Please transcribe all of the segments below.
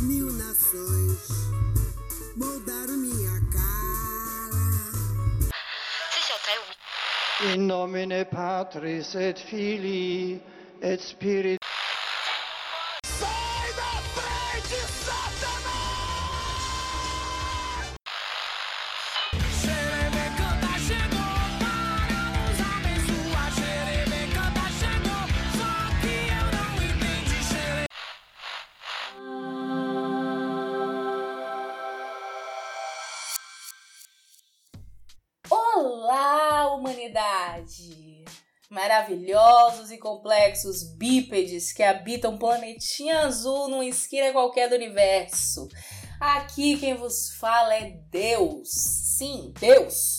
Mil nações moldaram minha cara. In nomine Patris et Filii et Spiritus humanidade! Maravilhosos e complexos bípedes que habitam planetinha azul numa esquina qualquer do universo. Aqui quem vos fala é Deus. Sim, Deus.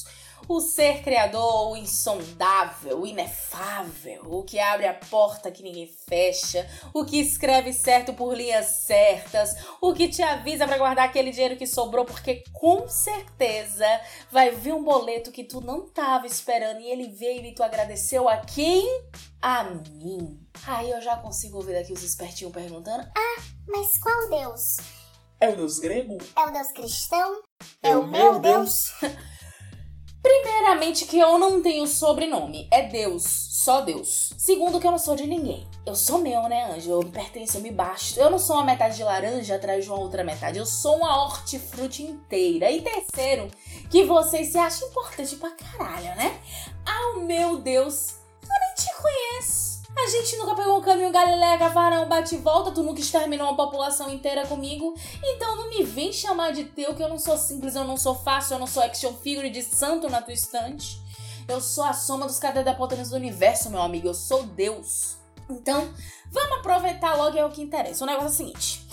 O ser criador, o insondável, o inefável, o que abre a porta que ninguém fecha, o que escreve certo por linhas certas, o que te avisa para guardar aquele dinheiro que sobrou, porque com certeza vai vir um boleto que tu não tava esperando e ele veio e tu agradeceu a quem? A mim. Aí eu já consigo ouvir daqui os espertinhos perguntando: Mas qual Deus? É o deus grego? É o Deus cristão? É o meu Deus? Primeiramente que eu não tenho sobrenome, é Deus, só Deus. Segundo que eu não sou de ninguém. Eu sou meu, né, anjo? Eu me pertenço, eu me basto. Eu não sou uma metade de laranja atrás de uma outra metade. Eu sou uma hortifruti inteira. E terceiro, que vocês se acham importante pra caralho, né? Ao meu Deus, eu nem te conheço. A gente nunca pegou um caminho Galileia, Gavarão, bate e volta, tu nunca exterminou uma população inteira comigo. Então não me vem chamar de teu, que eu não sou simples, eu não sou fácil, eu não sou action figure de santo na tua estante. Eu sou a soma dos cadedapotanos do universo, meu amigo, eu sou Deus. Então, vamos aproveitar logo é o que interessa. O negócio é o seguinte: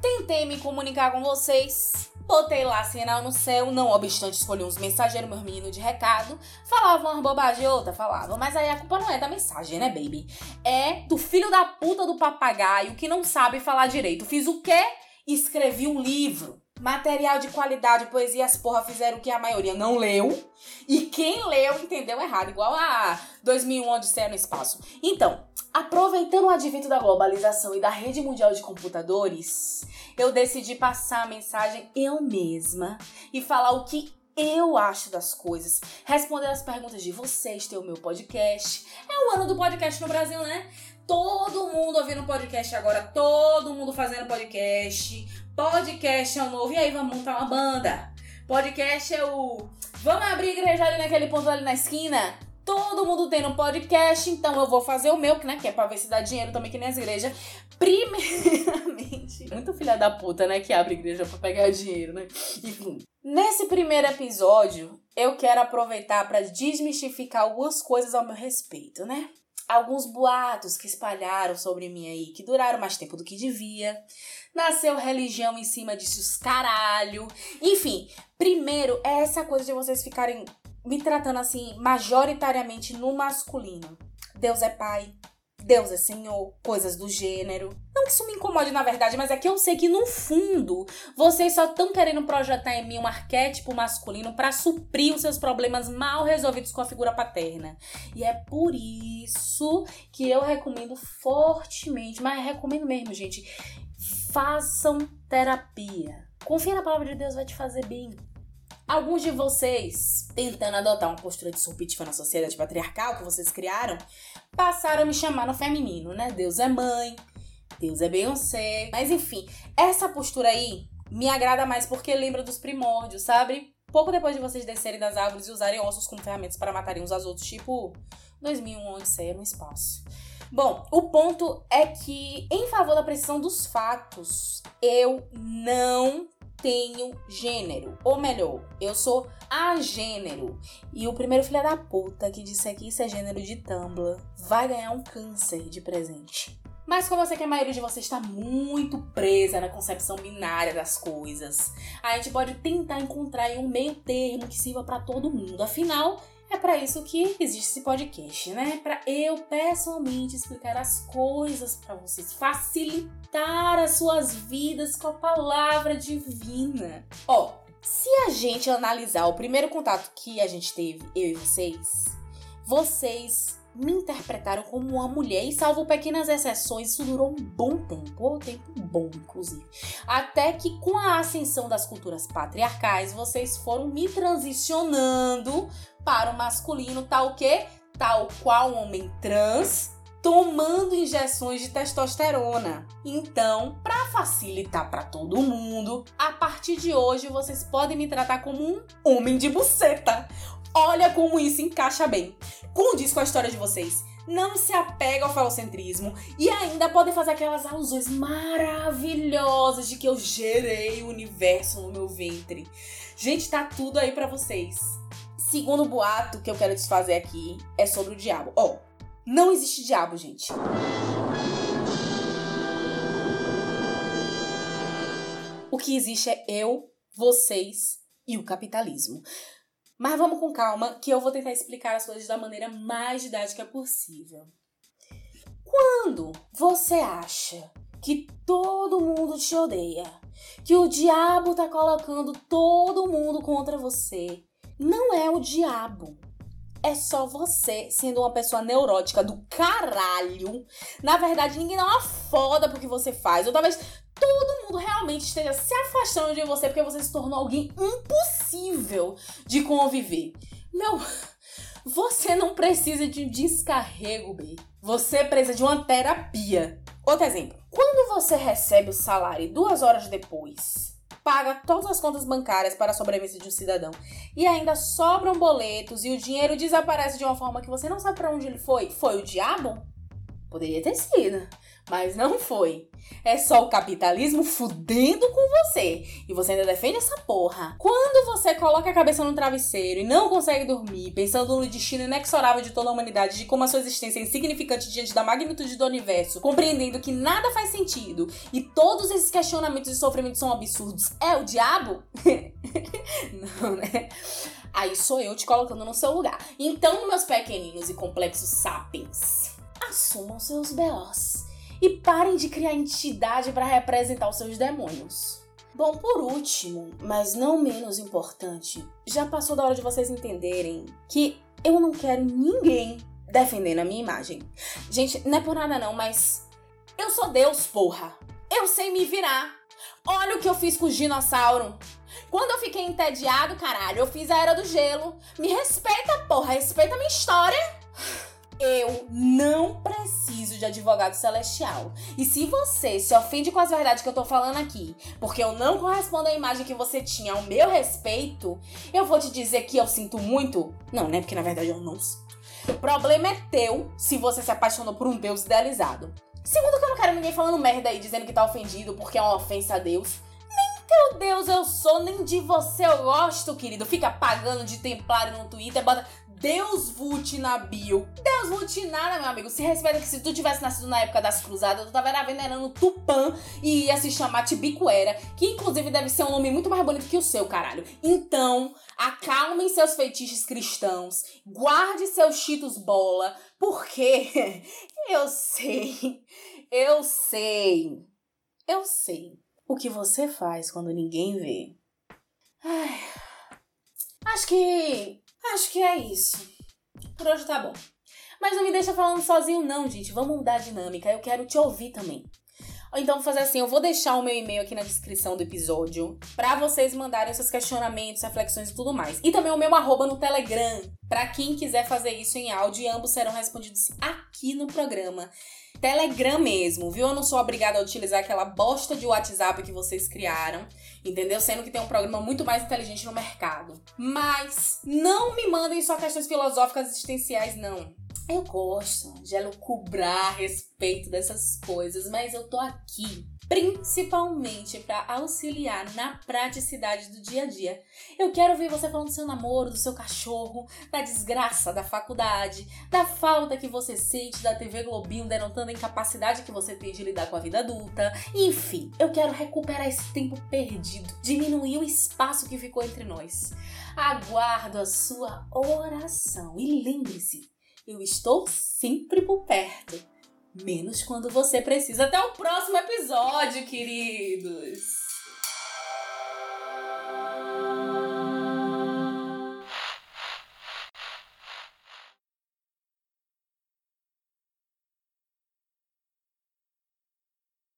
tentei me comunicar com vocês, botei lá sinal no céu, não obstante escolhi uns mensageiros, meus meninos de recado, falavam umas bobagens outra, falavam, mas aí a culpa não é da mensagem, né, baby? É do filho da puta do papagaio que não sabe falar direito. Fiz o quê? Escrevi um livro. Material de qualidade, poesia, as porra fizeram o que a maioria não leu. E quem leu entendeu errado, igual a 2001 Odisseia no Espaço. Então, aproveitando o advento da globalização e da rede mundial de computadores, eu decidi passar a mensagem eu mesma e falar o que eu acho das coisas, responder as perguntas de vocês, ter o meu podcast. É o ano do podcast no Brasil, né? Todo mundo ouvindo podcast agora, todo mundo fazendo podcast. Podcast é o novo. E aí, vamos montar uma banda. Podcast é o. Vamos abrir igreja ali naquele ponto ali na esquina? Todo mundo tem um podcast, então eu vou fazer o meu, né? Que é pra ver se dá dinheiro também que nem as igrejas. Primeiramente, muito filha da puta, né? Que abre igreja pra pegar dinheiro, né? Enfim. Nesse primeiro episódio, eu quero aproveitar para desmistificar algumas coisas ao meu respeito, né? Alguns boatos que espalharam sobre mim aí, que duraram mais tempo do que devia. Nasceu religião em cima disso, caralho. Enfim, primeiro é essa coisa de vocês ficarem me tratando assim, majoritariamente no masculino. Deus é pai, Deus é Senhor, coisas do gênero. Não que isso me incomode na verdade, mas é que eu sei que no fundo vocês só estão querendo projetar em mim um arquétipo masculino para suprir os seus problemas mal resolvidos com a figura paterna. E é por isso que eu recomendo fortemente, mas recomendo mesmo, gente, façam terapia. Confia na palavra de Deus, vai te fazer bem. Alguns de vocês, tentando adotar uma postura de submissiva na sociedade patriarcal que vocês criaram, passaram a me chamar no feminino, né? Deus é mãe, Deus é Beyoncé. Mas enfim, essa postura aí me agrada mais porque lembra dos primórdios, sabe? Pouco depois de vocês descerem das árvores e usarem ossos como ferramentas para matarem uns aos outros, tipo 2001 Odisseia no espaço. Bom, o ponto é que, em favor da precisão dos fatos, eu não tenho gênero. Ou melhor, eu sou agênero. E o primeiro filho da puta que disser que isso é gênero de Tumblr vai ganhar um câncer de presente. Mas como eu sei que a maioria de vocês está muito presa na concepção binária das coisas, a gente pode tentar encontrar um meio termo que sirva para todo mundo. Afinal, é para isso que existe esse podcast, né? Para eu pessoalmente explicar as coisas para vocês, facilitar as suas vidas com a palavra divina. Ó, se a gente analisar o primeiro contato que a gente teve, eu e vocês, vocês me interpretaram como uma mulher e, salvo pequenas exceções, isso durou um bom tempo, um tempo bom, inclusive. Até que, com a ascensão das culturas patriarcais, vocês foram me transicionando para o masculino, tal que, tal qual homem trans, tomando injeções de testosterona. Então, para facilitar para todo mundo, partir de hoje vocês podem me tratar como um homem de buceta. Olha como isso encaixa bem. Condiz com a história de vocês. Não se apega ao falocentrismo e ainda podem fazer aquelas alusões maravilhosas de que eu gerei o universo no meu ventre. Gente, tá tudo aí para vocês. Segundo boato que eu quero desfazer aqui é sobre o diabo. Ó, oh, não existe diabo, gente. O que existe é eu, vocês e o capitalismo. Mas vamos com calma, que eu vou tentar explicar as coisas da maneira mais didática possível. Quando você acha que todo mundo te odeia, que o diabo tá colocando todo mundo contra você, não é o diabo. É só você sendo uma pessoa neurótica do caralho. Na verdade, ninguém dá uma foda pro que você faz. Ou talvez todo mundo realmente esteja se afastando de você porque você se tornou alguém impossível de conviver. Meu, você não precisa de descarrego, B. Você precisa de uma terapia. Outro exemplo. Quando você recebe o salário duas horas depois, paga todas as contas bancárias para a sobrevivência de um cidadão e ainda sobram boletos e o dinheiro desaparece de uma forma que você não sabe para onde ele foi, foi o diabo? Poderia ter sido, mas não foi. É só o capitalismo fudendo com você. E você ainda defende essa porra. Quando você coloca a cabeça no travesseiro e não consegue dormir, pensando no destino inexorável de toda a humanidade, de como a sua existência é insignificante diante da magnitude do universo, compreendendo que nada faz sentido e todos esses questionamentos e sofrimentos são absurdos, é o diabo? não, né? Aí sou eu te colocando no seu lugar. Então, meus pequeninos e complexos sapiens, assumam seus B.O.s e parem de criar entidade para representar os seus demônios. Bom, por último, mas não menos importante, já passou da hora de vocês entenderem que eu não quero ninguém defendendo a minha imagem. Gente, não é por nada não, mas eu sou Deus, porra. Eu sei me virar. Olha o que eu fiz com o dinossauro. Quando eu fiquei entediado, caralho, eu fiz a Era do Gelo. Me respeita, porra, respeita a minha história. Eu não preciso de advogado celestial. E se você se ofende com as verdades que eu tô falando aqui, porque eu não correspondo à imagem que você tinha ao meu respeito, eu vou te dizer que eu sinto muito. Não, né? Porque na verdade eu não sinto. O problema é teu se você se apaixonou por um Deus idealizado. Segundo, que eu não quero ninguém falando merda aí, dizendo que tá ofendido porque é uma ofensa a Deus. Teu Deus eu sou, nem de você eu gosto, querido. Fica pagando de templário no Twitter, bota Deus Vult na bio. Deus Vult nada, meu amigo. Se respeita que se tu tivesse nascido na época das cruzadas, tu tava venerando Tupã e ia se chamar Tibicuera, que inclusive deve ser um nome muito mais bonito que o seu, caralho. Então, acalmem seus feitiços cristãos, guarde seus cheetos bola, porque eu sei, eu sei, eu sei o que você faz quando ninguém vê. Ai, acho que Acho que é isso. Por hoje tá bom. Mas não me deixa falando sozinho, não, gente. Vamos mudar a dinâmica. Eu quero te ouvir também. Então, vou fazer assim: eu vou deixar o meu e-mail aqui na descrição do episódio para vocês mandarem seus questionamentos, reflexões e tudo mais. E também o meu arroba no Telegram, para quem quiser fazer isso em áudio, e ambos serão respondidos aqui no programa. Telegram mesmo, viu? Eu não sou obrigada a utilizar aquela bosta de WhatsApp que vocês criaram, entendeu? Sendo que tem um programa muito mais inteligente no mercado. Mas não me mandem só questões filosóficas existenciais, não. Eu gosto de elucubrar a respeito dessas coisas, mas eu tô aqui principalmente para auxiliar na praticidade do dia a dia. Eu quero ouvir você falando do seu namoro, do seu cachorro, da desgraça da faculdade, da falta que você sente da TV Globinho denotando a incapacidade que você tem de lidar com a vida adulta. Enfim, eu quero recuperar esse tempo perdido, diminuir o espaço que ficou entre nós. Aguardo a sua oração e lembre-se, eu estou sempre por perto. Menos quando você precisa. Até o próximo episódio, queridos!